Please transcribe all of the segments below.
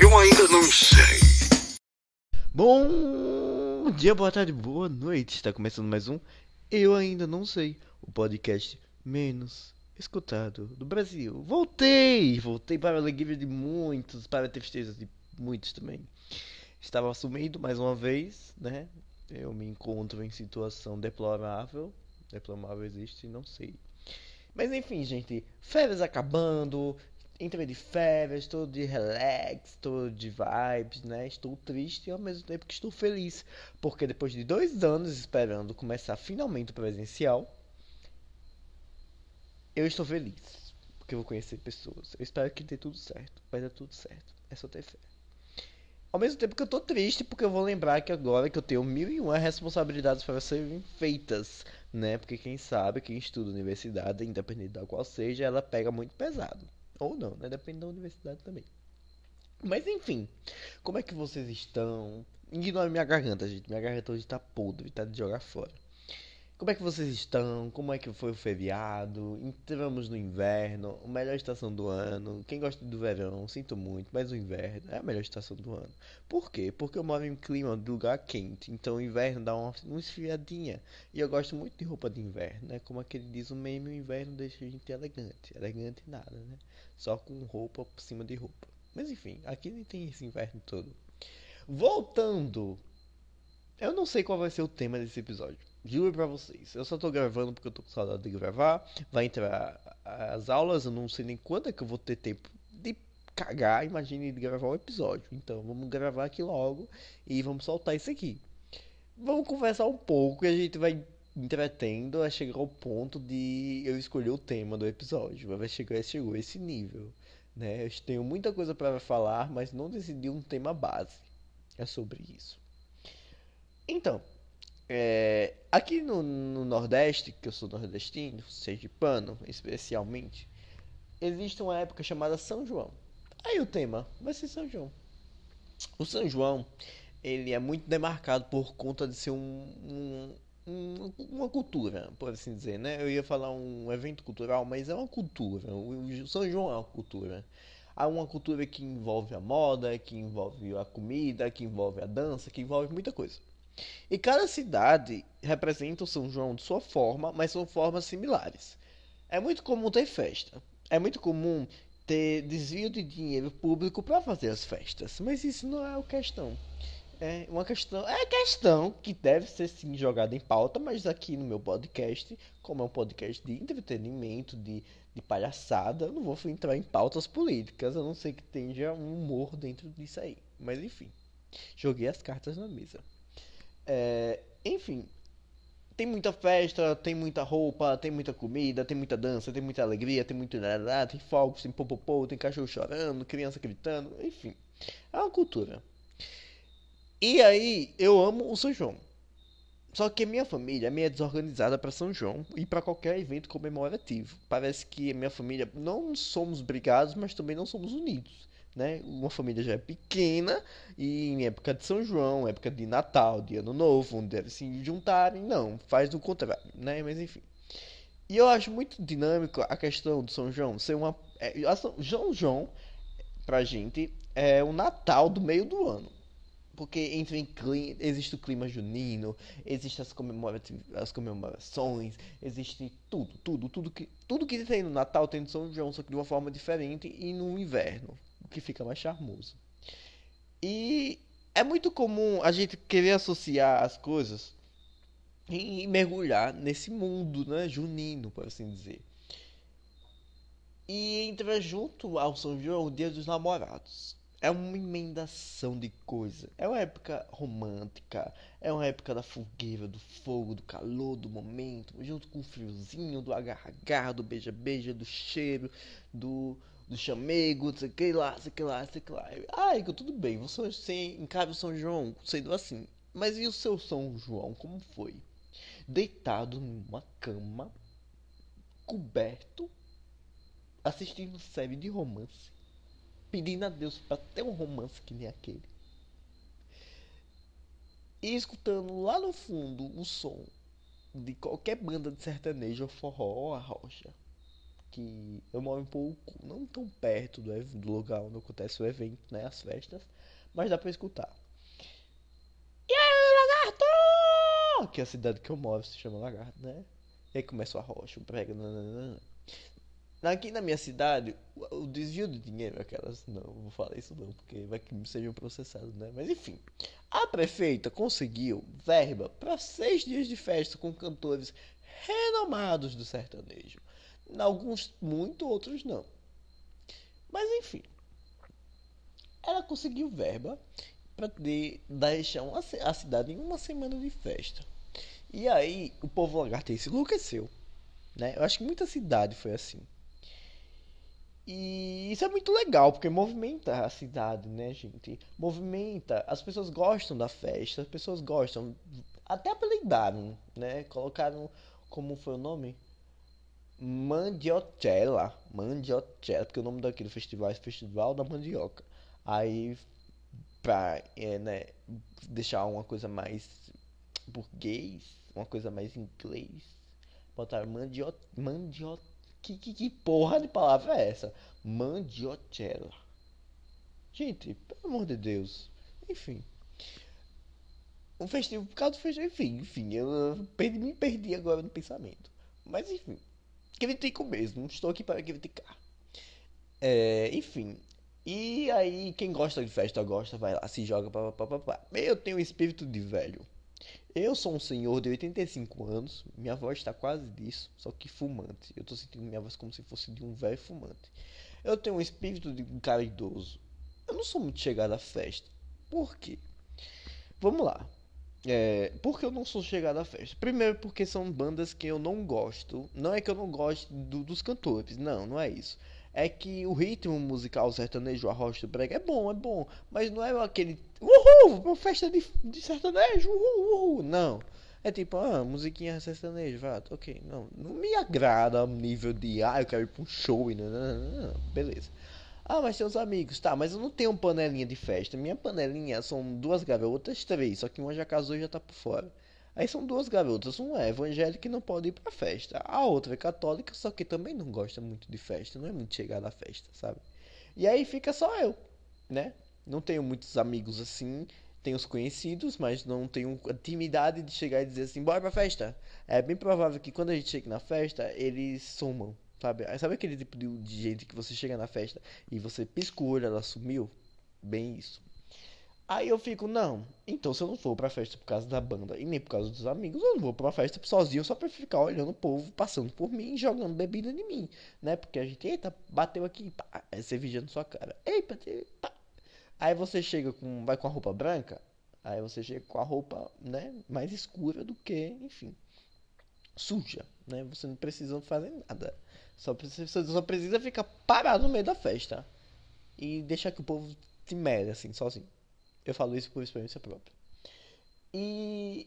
Eu ainda não sei. Bom dia, boa tarde, boa noite. Está começando mais um Eu Ainda Não Sei, o podcast menos escutado do Brasil. Voltei! Voltei para a alegria de muitos, para a tristeza de muitos também. Estava sumido mais uma vez, né? Eu me encontro em situação deplorável. Deplorável existe, não sei. Mas enfim, gente, férias acabando, entrei de férias, estou de relax, estou de vibes, né? Estou triste e ao mesmo tempo que estou feliz, porque depois de dois anos esperando começar finalmente o presencial, eu estou feliz, porque eu vou conhecer pessoas. Eu espero que dê tudo certo, vai dar tudo certo, é só ter fé. Ao mesmo tempo que eu tô triste, porque eu vou lembrar que agora que eu tenho mil e uma responsabilidades para serem feitas, né? Porque quem sabe, quem estuda universidade, independente da qual seja, ela pega muito pesado. Ou não, né? Depende da universidade também. Mas enfim, como é que vocês estão? Ignora minha garganta, gente. Minha garganta hoje tá podre, tá de jogar fora. Como é que vocês estão? Como é que foi o feriado? Entramos no inverno, a melhor estação do ano. Quem gosta do verão, sinto muito, mas o inverno é a melhor estação do ano. Por quê? Porque eu moro em um clima de lugar quente, então o inverno dá uma, uma esfriadinha. E eu gosto muito de roupa de inverno, né? Como aquele diz o meme, o inverno deixa a gente elegante. Elegante nada, né? Só com roupa por cima de roupa. Mas enfim, aqui nem tem esse inverno todo. Voltando, eu não sei qual vai ser o tema desse episódio. Juro pra vocês. Eu só tô gravando porque eu tô com saudade de gravar. Vai entrar as aulas, eu não sei nem quando é que eu vou ter tempo de cagar. Imagine de gravar um episódio. Então vamos gravar aqui logo e vamos soltar isso aqui. Vamos conversar um pouco e a gente vai entretendo a chegar ao ponto de eu escolher o tema do episódio. Vai chegar, chegou esse nível. Né? Eu tenho muita coisa para falar, mas não decidi um tema base. É sobre isso. Então, é, aqui no, no, Nordeste, que eu sou nordestino, sergipano especialmente, existe uma época chamada São João. Aí o tema vai ser São João. O São João, ele é muito demarcado por conta de ser um, um, um, uma cultura, por assim dizer, né? Eu ia falar um evento cultural, mas é uma cultura. O São João é uma cultura. Há uma cultura que envolve a moda, que envolve a comida, que envolve a dança, que envolve muita coisa. E cada cidade representa o São João de sua forma, mas são formas similares. É muito comum ter festa. É muito comum ter desvio de dinheiro público para fazer as festas, mas isso não é a questão. É uma questão, é questão que deve ser sim jogada em pauta, mas aqui no meu podcast, como é um podcast de entretenimento, de, de palhaçada, eu não vou entrar em pautas políticas, a não ser que tenha um humor dentro disso aí. Mas enfim, joguei as cartas na mesa. É, enfim, tem muita festa, tem muita roupa, tem muita comida, tem muita dança, tem muita alegria, tem muito nada, tem fogos, tem popopô, tem cachorro chorando, criança gritando, enfim. É uma cultura. E aí, eu amo o São João. Só que a minha família é desorganizada para São João e para qualquer evento comemorativo. Parece que minha família não somos brigados, mas também não somos unidos né? Uma família já é pequena e em época de São João, época de Natal, de Ano Novo, onde eles se juntarem, não, faz o contrário, né? Mas enfim. E eu acho muito dinâmico a questão do São João ser uma. É, São João, pra gente, é o Natal do meio do ano. Porque entre em, existe o clima junino, existe as, as comemorações, existe tudo, tudo, tudo que, tudo que tem no Natal tem no São João, só que de uma forma diferente e no inverno que fica mais charmoso. E é muito comum a gente querer associar as coisas e mergulhar nesse mundo, né, junino, por assim dizer. E entra junto ao São João o Dia dos Namorados. É uma emendação de coisa. É uma época romântica. É uma época da fogueira, do fogo, do calor, do momento. Junto com o friozinho, do agarra-agarra, do beija-beija, do cheiro, do, do chamego, sei que lá, sei que lá, sei que lá. Ah, Igor, tudo bem, você, você encara o São João sendo assim. Mas e o seu São João, como foi? Deitado numa cama, coberto, assistindo série de romance, pedindo a Deus para ter um romance que nem aquele. e escutando lá no fundo o som de qualquer banda de sertanejo ou forró ou a rocha. Que eu moro um pouco, não tão perto do, do lugar onde acontece o evento, né? As festas, mas dá pra escutar. E aí, lagarto! Que é a cidade que eu moro se chama Lagarto, né? E aí começa a rocha, um prega. nananana. Aqui na minha cidade, o, o desvio de dinheiro, aquelas. Não, vou falar isso não, porque vai que sejam processados, né? Mas enfim. A prefeita conseguiu verba para seis dias de festa com cantores renomados do sertanejo. Alguns muito, outros não. Mas enfim. Ela conseguiu verba para deixar uma a cidade em uma semana de festa. E aí o povo lagartense enlouqueceu. Né? Eu acho que muita cidade foi assim. E isso é muito legal, porque movimenta a cidade, né, gente? Movimenta, as pessoas gostam da festa, as pessoas gostam, até apelidaram, né? Colocaram, como foi o nome? Mandiocella, Mandiocella, porque o nome daquele festival é Festival da Mandioca. Aí, pra, é, né, deixar uma coisa mais burguês, uma coisa mais inglês, botaram mandio, mandio, que, que, que porra de palavra é essa? Mandiocella. Gente, pelo amor de Deus. Enfim. Um festival, por causa do festival, enfim, enfim, eu perdi, me perdi agora no pensamento. Mas enfim, critico mesmo, estou aqui para criticar. É, enfim, e aí quem gosta de festa gosta, vai lá, se joga, papapá. Eu tenho espírito de velho. Eu sou um senhor de 85 anos, minha voz está quase disso, só que fumante. Eu tô sentindo minha voz como se fosse de um velho fumante. Eu tenho um espírito de um cara idoso. Eu não sou muito chegado à festa. Por quê? Vamos lá. É, por que eu não sou chegado à festa? Primeiro porque são bandas que eu não gosto. Não é que eu não gosto do- dos cantores, não, não é isso. É que o ritmo musical sertanejo, a rocha do brega é bom, é bom, mas não é aquele uhul, uma festa de, de sertanejo, uhul, uhul, não. É tipo, ah, musiquinha sertanejo, vá, ok, não, não me agrada ao nível de, ah, eu quero ir pra um show e não, não, não, não, beleza. Ah, mas os amigos, tá, mas eu não tenho panelinha de festa. Minha panelinha são duas garotas, três, só que uma já casou e já tá por fora. Aí são duas garotas, uma é evangélica e não pode ir pra festa. A outra é católica, só que também não gosta muito de festa, não é muito chegada à festa, sabe? E aí fica só eu, né? Não tenho muitos amigos assim, tenho os conhecidos, mas não tenho intimidade de chegar e dizer assim, bora pra festa. É bem provável que quando a gente chega na festa, eles sumam, sabe? Aí Sabe aquele tipo de, de gente que você chega na festa e você pisca o olho, ela sumiu? Bem isso. Aí eu fico, não, então se eu não for pra festa por causa da banda e nem por causa dos amigos, eu não vou pra festa sozinho só pra ficar olhando o povo passando por mim e jogando bebida em mim, né? Porque a gente, eita, bateu aqui, pá, é cerveja na sua cara, eita, pá. Aí você chega com, vai com a roupa branca, aí você chega com a roupa, né, mais escura do que, enfim, suja, né? Você não precisa fazer nada, só precisa, você só precisa ficar parado no meio da festa e deixar que o povo se merda assim, sozinho. Eu falo isso por experiência própria. E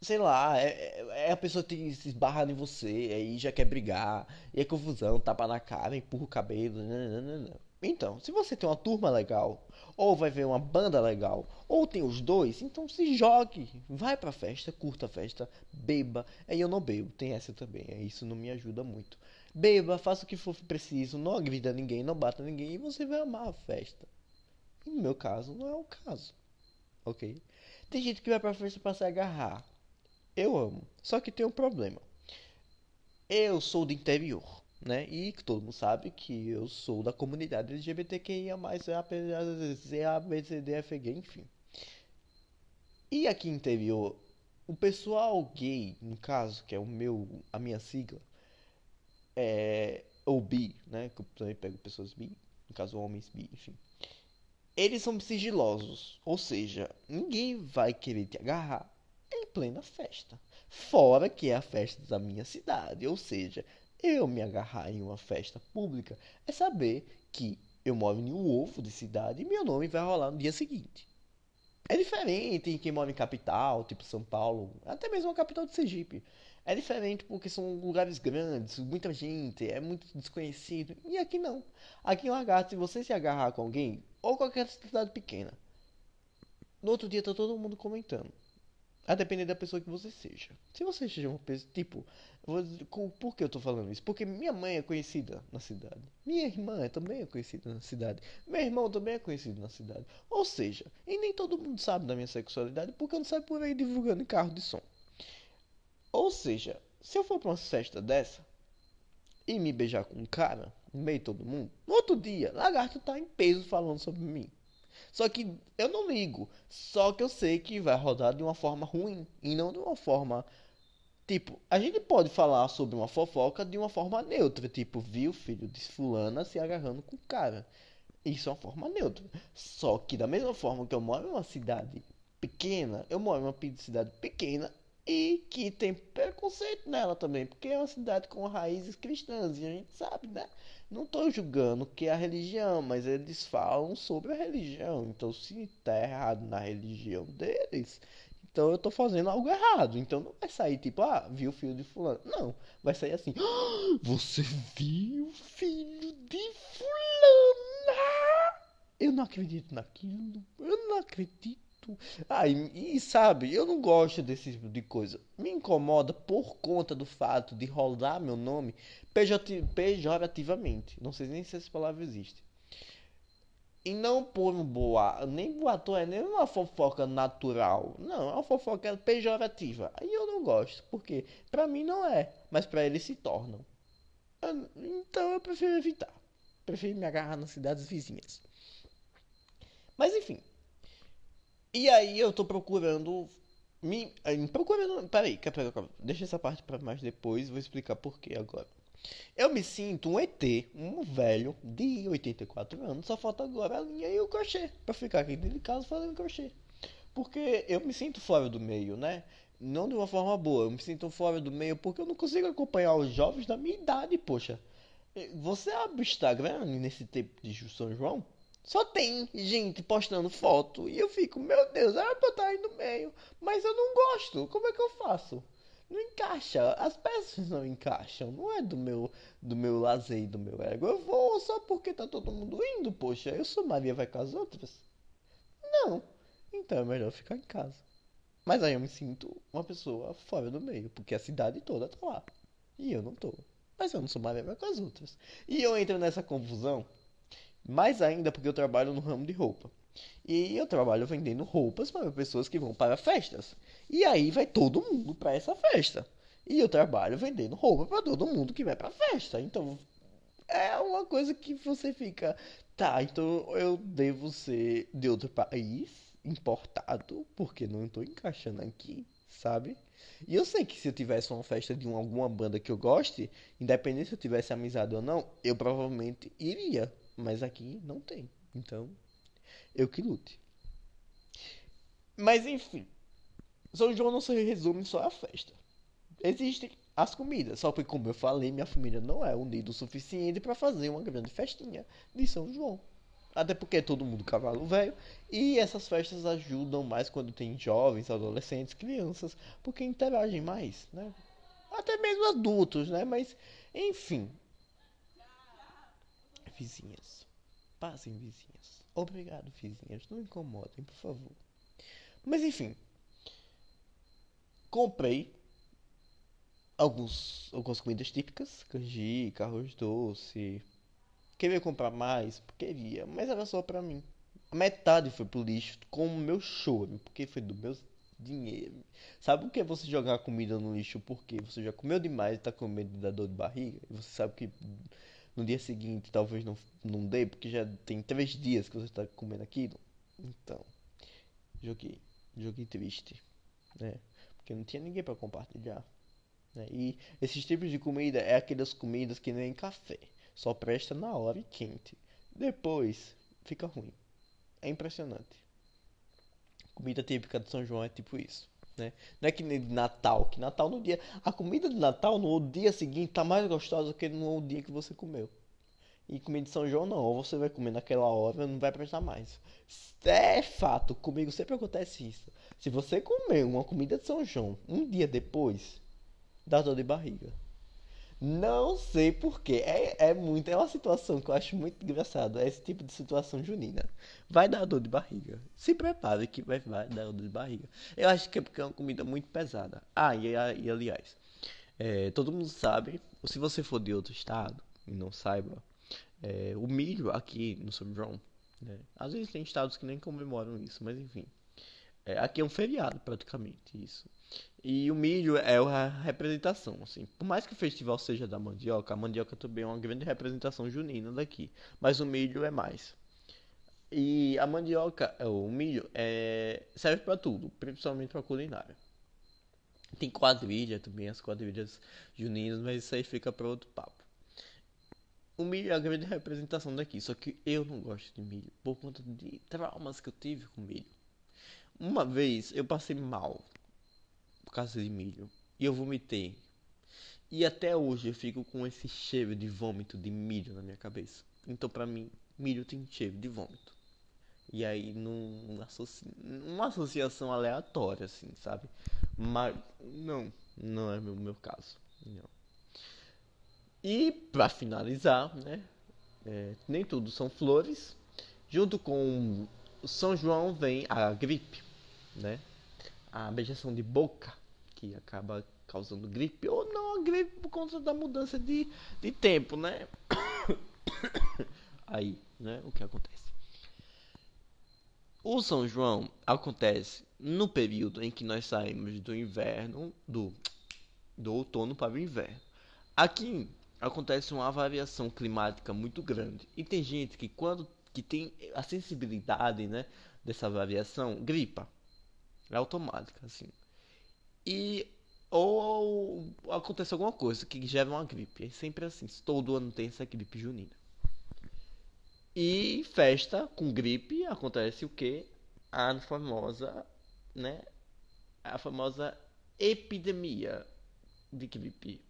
sei lá, é, é- é a pessoa tem se esbarrando em você, aí já quer brigar, e é confusão, tapa na cara, empurra o cabelo. nananana. Então, se você tem uma turma legal, ou vai ver uma banda legal, ou tem os dois, então se jogue, vai pra festa, curta a festa, beba. Aí eu não bebo, tem essa também, aí isso não me ajuda muito. Beba, faça o que for preciso, não agrida ninguém, não bata ninguém, e você vai amar a festa. E no meu caso, não é o caso, ok? Tem gente que vai pra festa pra se agarrar. Eu amo. Só que tem um problema. Eu sou do interior, né? E todo mundo sabe que eu sou da comunidade LGBTQIA+, ABCDFG, enfim. E aqui no interior, o pessoal gay, no caso, que é o meu, a minha sigla, é, ou bi, né? Que eu também pego pessoas bi, no caso homens bi, enfim. Eles são sigilosos, ou seja, ninguém vai querer te agarrar em plena festa. Fora que é a festa da minha cidade, ou seja, eu me agarrar em uma festa pública é saber que eu moro em um ovo de cidade e meu nome vai rolar no dia seguinte. É diferente em quem mora em capital, tipo São Paulo, até mesmo a capital de Sergipe. É diferente porque são lugares grandes, muita gente, é muito desconhecido. E aqui não. Aqui em Lagarto, se você se agarrar com alguém, ou qualquer cidade pequena, no outro dia tá todo mundo comentando. A depender da pessoa que você seja. Se você seja uma pessoa, tipo, por que eu tô falando isso? Porque minha mãe é conhecida na cidade. Minha irmã também é conhecida na cidade. Meu irmão também é conhecido na cidade. Ou seja, e nem todo mundo sabe da minha sexualidade porque eu não saio por aí divulgando carro de som. Ou seja, se eu for pra uma festa dessa e me beijar com um cara, no meio de todo mundo, no outro dia, lagarto tá em peso falando sobre mim. Só que eu não ligo. Só que eu sei que vai rodar de uma forma ruim e não de uma forma. Tipo, a gente pode falar sobre uma fofoca de uma forma neutra. Tipo, viu filho de fulana se agarrando com o cara. Isso é uma forma neutra. Só que da mesma forma que eu moro em uma cidade pequena, eu moro em uma cidade pequena e que tem preconceito nela também, porque é uma cidade com raízes cristãs e a gente sabe, né? Não estou julgando que é a religião, mas eles falam sobre a religião. Então, se tá errado na religião deles, então eu tô fazendo algo errado. Então não vai sair tipo, ah, viu o filho de fulano. Não, vai sair assim, "Ah, você viu o filho de fulana? Eu não acredito naquilo. Eu não acredito. Ah, e, e sabe, eu não gosto desse tipo de coisa. Me incomoda por conta do fato de rolar meu nome pejorativamente. Não sei nem se essa palavra existe. E não por um boato, nem boato é nem uma fofoca natural. Não, é uma fofoca pejorativa. Aí eu não gosto, porque pra mim não é, mas pra eles se tornam. Então eu prefiro evitar. Prefiro me agarrar nas cidades vizinhas. Mas enfim. E aí eu tô procurando. Me. eh, Procurando. Peraí, peraí, peraí, deixa essa parte pra mais depois. Vou explicar por que agora. Eu me sinto um ET, um velho de 84 anos. Só falta agora a linha e o crochê. Pra ficar aqui dentro de casa fazendo crochê. Porque eu me sinto fora do meio, né? Não de uma forma boa. Eu me sinto fora do meio porque eu não consigo acompanhar os jovens da minha idade, poxa. Eh, Você abre o Instagram nesse tempo de São João? Só tem gente postando foto e eu fico, meu Deus, era pra eu estar aí no meio, mas eu não gosto. Como é que eu faço? Não encaixa, as peças não encaixam, não é do meu do meu lazer e do meu ego. Eu vou só porque tá todo mundo indo, poxa. Eu sou Maria vai com as outras? Não. Então é melhor ficar em casa. Mas aí eu me sinto uma pessoa fora do meio, porque a cidade toda tá lá. E eu não tô. Mas eu não sou Maria vai com as outras. E eu entro nessa confusão mais ainda porque eu trabalho no ramo de roupa. E eu trabalho vendendo roupas para pessoas que vão para festas. E aí vai todo mundo para essa festa. E eu trabalho vendendo roupa para todo mundo que vai para festa. Então é uma coisa que você fica, tá, então eu devo ser de outro país, importado, porque não estou encaixando aqui, sabe? E eu sei que se eu tivesse uma festa de uma, alguma banda que eu goste, independente se eu tivesse amizade ou não, eu provavelmente iria. Mas aqui não tem. Então, eu que lute. Mas enfim, São João não se resume só à festa. Existem as comidas, só que como eu falei, minha família não é unida o suficiente para fazer uma grande festinha de São João. Até porque é todo mundo cavalo velho e essas festas ajudam mais quando tem jovens, adolescentes, crianças, porque interagem mais, né? Até mesmo adultos, né? Mas enfim, vizinhas. Passem, vizinhas. Obrigado, vizinhas. Não incomodem, por favor. Mas enfim. Comprei alguns, algumas comidas típicas. Canjica, arroz doce. Queria comprar mais? Queria. Mas era só pra mim. Metade foi pro lixo com o meu choro. Porque foi do meu dinheiro. Sabe o que é você jogar comida no lixo porque você já comeu demais e tá com medo dar dor de barriga? E você sabe que no dia seguinte talvez não, não dê, porque já tem três dias que você está comendo aquilo. Então, joguei. Joguei triste, né? Porque não tinha ninguém para compartilhar. Né? E esses tipos de comida é aquelas comidas que nem café. Só presta na hora e quente. Depois fica ruim. É impressionante. Comida típica de São João é tipo isso. Né? Não é que nem de Natal, que Natal no dia. A comida de Natal no dia seguinte tá mais gostosa do que no dia que você comeu. E comida de São João não, ou você vai comer naquela hora não vai prestar mais. É fato, comigo sempre acontece isso. Se você comer uma comida de São João um dia depois, dá dor de barriga. Não sei porquê. É, é muito. É uma situação que eu acho muito engraçada. É esse tipo de situação junina. Vai dar dor de barriga. Se prepare que vai, vai dar dor de barriga. Eu acho que é porque é uma comida muito pesada. Ah, e, e aliás, é, todo mundo sabe. Se você for de outro estado e não saiba, é, o milho aqui no São João. Né? Às vezes tem estados que nem comemoram isso, mas enfim. É, aqui é um feriado praticamente isso. E o milho é a representação, assim. Por mais que o festival seja da mandioca, a mandioca também é uma grande representação junina daqui. Mas o milho é mais. E a mandioca, é, o milho, é, serve para tudo, principalmente para culinária. Tem quadrilha também, as quadrilhas juninas, mas isso aí fica para outro papo. O milho é a grande representação daqui, só que eu não gosto de milho por conta de traumas que eu tive com milho. Uma vez eu passei mal por causa de milho. E eu vomitei. E até hoje eu fico com esse cheiro de vômito de milho na minha cabeça. Então pra mim, milho tem cheiro de vômito. E aí num, associa, uma associação aleatória, assim, sabe? Mas não, não é o meu, meu caso. Não. E para finalizar, né? É, nem tudo são flores. Junto com São João vem a gripe, né? A beijação de boca que acaba causando gripe ou não a gripe por conta da mudança de, de tempo, né? Aí, né? O que acontece? O São João acontece no período em que nós saímos do inverno, do, do outono para o inverno. Aqui acontece uma variação climática muito grande. E tem gente que quando que tem a sensibilidade, né, dessa variação, gripa. É automática, assim e ou, acontece alguma coisa que gera uma gripe. É sempre assim. Todo ano tem essa gripe junina. E festa com gripe acontece o que? A famosa, né? A famosa epidemia de gripe,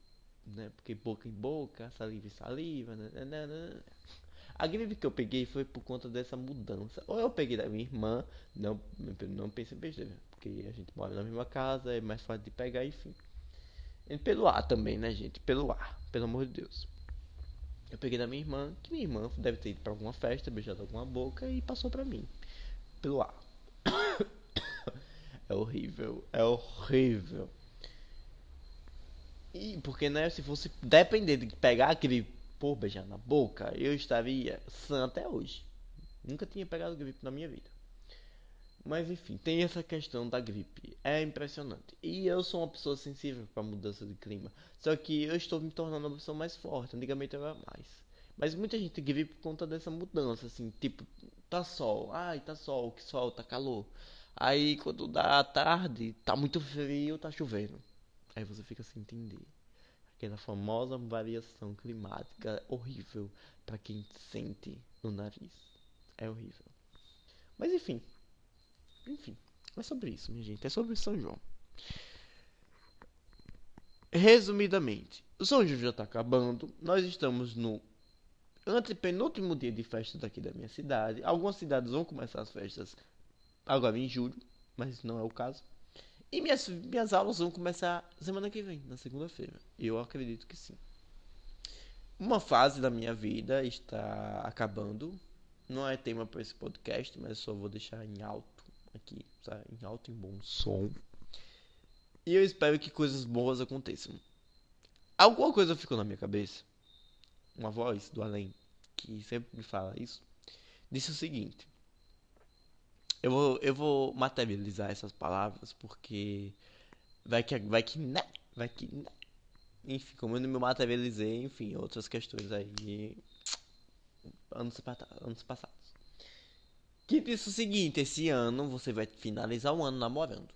né? Porque boca em boca, saliva em saliva, né? né, né, né a gripe que eu peguei foi por conta dessa mudança. Ou eu peguei da minha irmã, não, não pense em besteira porque a gente mora na mesma casa, é mais fácil de pegar, enfim. E pelo ar também, né, gente? Pelo ar, pelo amor de Deus. Eu peguei da minha irmã, que minha irmã deve ter ido pra alguma festa, beijado alguma boca e passou pra mim. Pelo ar. é horrível, é horrível. E porque, né, se fosse depender de pegar aquele por beijar na boca, eu estaria sã até hoje. Nunca tinha pegado gripe na minha vida. Mas enfim, tem essa questão da gripe. É impressionante. E eu sou uma pessoa sensível para mudança de clima. Só que eu estou me tornando uma pessoa mais forte. Antigamente eu era mais. Mas muita gente gripe por conta dessa mudança, assim, tipo, tá sol, ai, tá sol, que sol, tá calor. Aí quando dá tarde, tá muito frio, tá chovendo. Aí você fica sem entender. Aquela famosa variação climática horrível para quem sente no nariz. É horrível. Mas enfim, enfim, é sobre isso, minha gente. É sobre São João. Resumidamente, o São João já está acabando. Nós estamos no antepenúltimo dia de festa daqui da minha cidade. Algumas cidades vão começar as festas agora em julho, mas não é o caso. E minhas, minhas aulas vão começar semana que vem, na segunda-feira. Eu acredito que sim. Uma fase da minha vida está acabando. Não é tema para esse podcast, mas só vou deixar em alto aqui, sabe? em alto e bom som. E eu espero que coisas boas aconteçam. Alguma coisa ficou na minha cabeça. Uma voz do além que sempre me fala isso. Disse o seguinte: Eu vou, eu vou materializar essas palavras porque vai que vai que né, vai que né. Enfim, como eu não me materializei, enfim, outras questões aí anos, anos passados que disse o seguinte: esse ano você vai finalizar o ano namorando.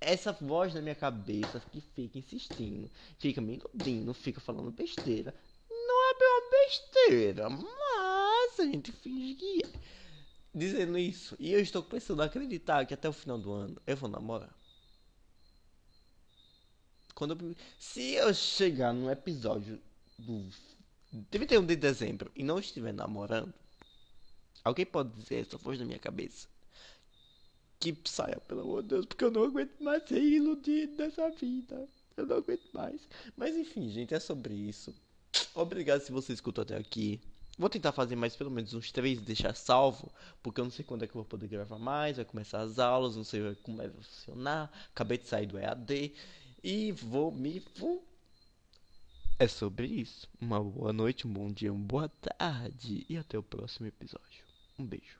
Essa voz na minha cabeça que fica insistindo, fica me iludindo, fica falando besteira. Não é uma besteira, mas a gente finge que é. Dizendo isso, e eu estou pensando acreditar que até o final do ano eu vou namorar. Quando eu, se eu chegar no episódio do 31 de dezembro e não estiver namorando, Alguém pode dizer essa voz na minha cabeça? Que saia, pelo amor de Deus, porque eu não aguento mais ser iludido nessa vida. Eu não aguento mais. Mas enfim, gente, é sobre isso. Obrigado se você escutou até aqui. Vou tentar fazer mais pelo menos uns três e deixar salvo, porque eu não sei quando é que eu vou poder gravar mais, vai começar as aulas, não sei como vai funcionar. Acabei de sair do EAD e vou me. É sobre isso. Uma boa noite, um bom dia, uma boa tarde e até o próximo episódio. Um beijo.